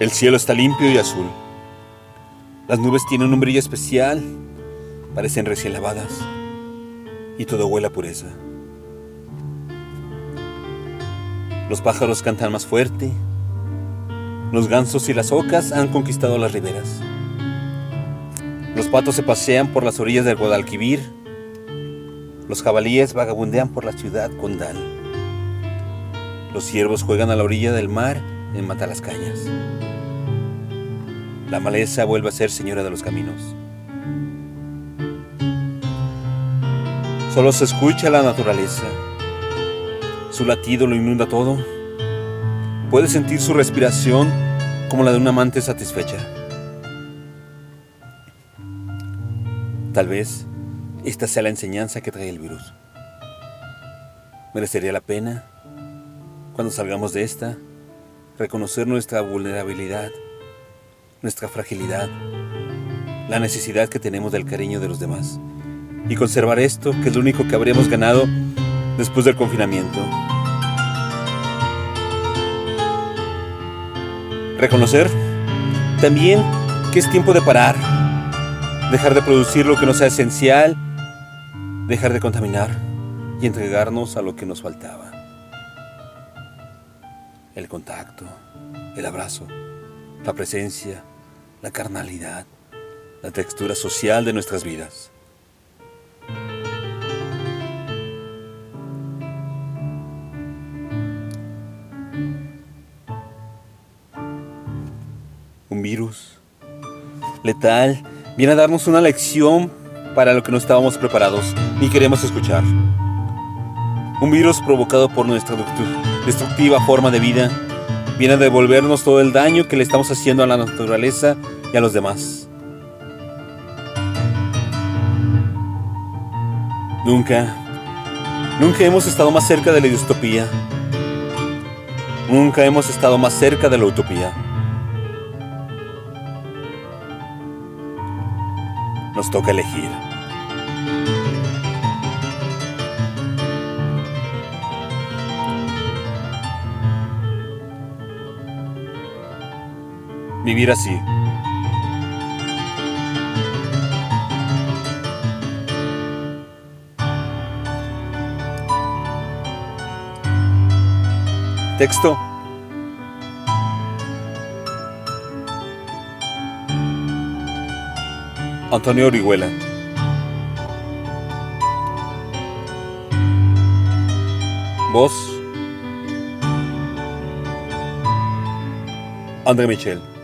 El cielo está limpio y azul. Las nubes tienen un brillo especial, parecen recién lavadas, y todo huele a pureza. Los pájaros cantan más fuerte, los gansos y las ocas han conquistado las riberas. Los patos se pasean por las orillas del Guadalquivir, los jabalíes vagabundean por la ciudad condal. Los ciervos juegan a la orilla del mar en Matalascañas. La maleza vuelve a ser señora de los caminos. Solo se escucha la naturaleza. Su latido lo inunda todo. Puede sentir su respiración como la de un amante satisfecha. Tal vez esta sea la enseñanza que trae el virus. Merecería la pena, cuando salgamos de esta, reconocer nuestra vulnerabilidad nuestra fragilidad, la necesidad que tenemos del cariño de los demás y conservar esto que es lo único que habríamos ganado después del confinamiento. Reconocer también que es tiempo de parar, dejar de producir lo que no sea esencial, dejar de contaminar y entregarnos a lo que nos faltaba. El contacto, el abrazo la presencia, la carnalidad, la textura social de nuestras vidas. Un virus letal viene a darnos una lección para lo que no estábamos preparados ni queremos escuchar. Un virus provocado por nuestra destructiva forma de vida viene a devolvernos todo el daño que le estamos haciendo a la naturaleza y a los demás. Nunca, nunca hemos estado más cerca de la distopía. Nunca hemos estado más cerca de la utopía. Nos toca elegir. Vivir así. Texto. Antonio Orihuela. Voz. André Michel.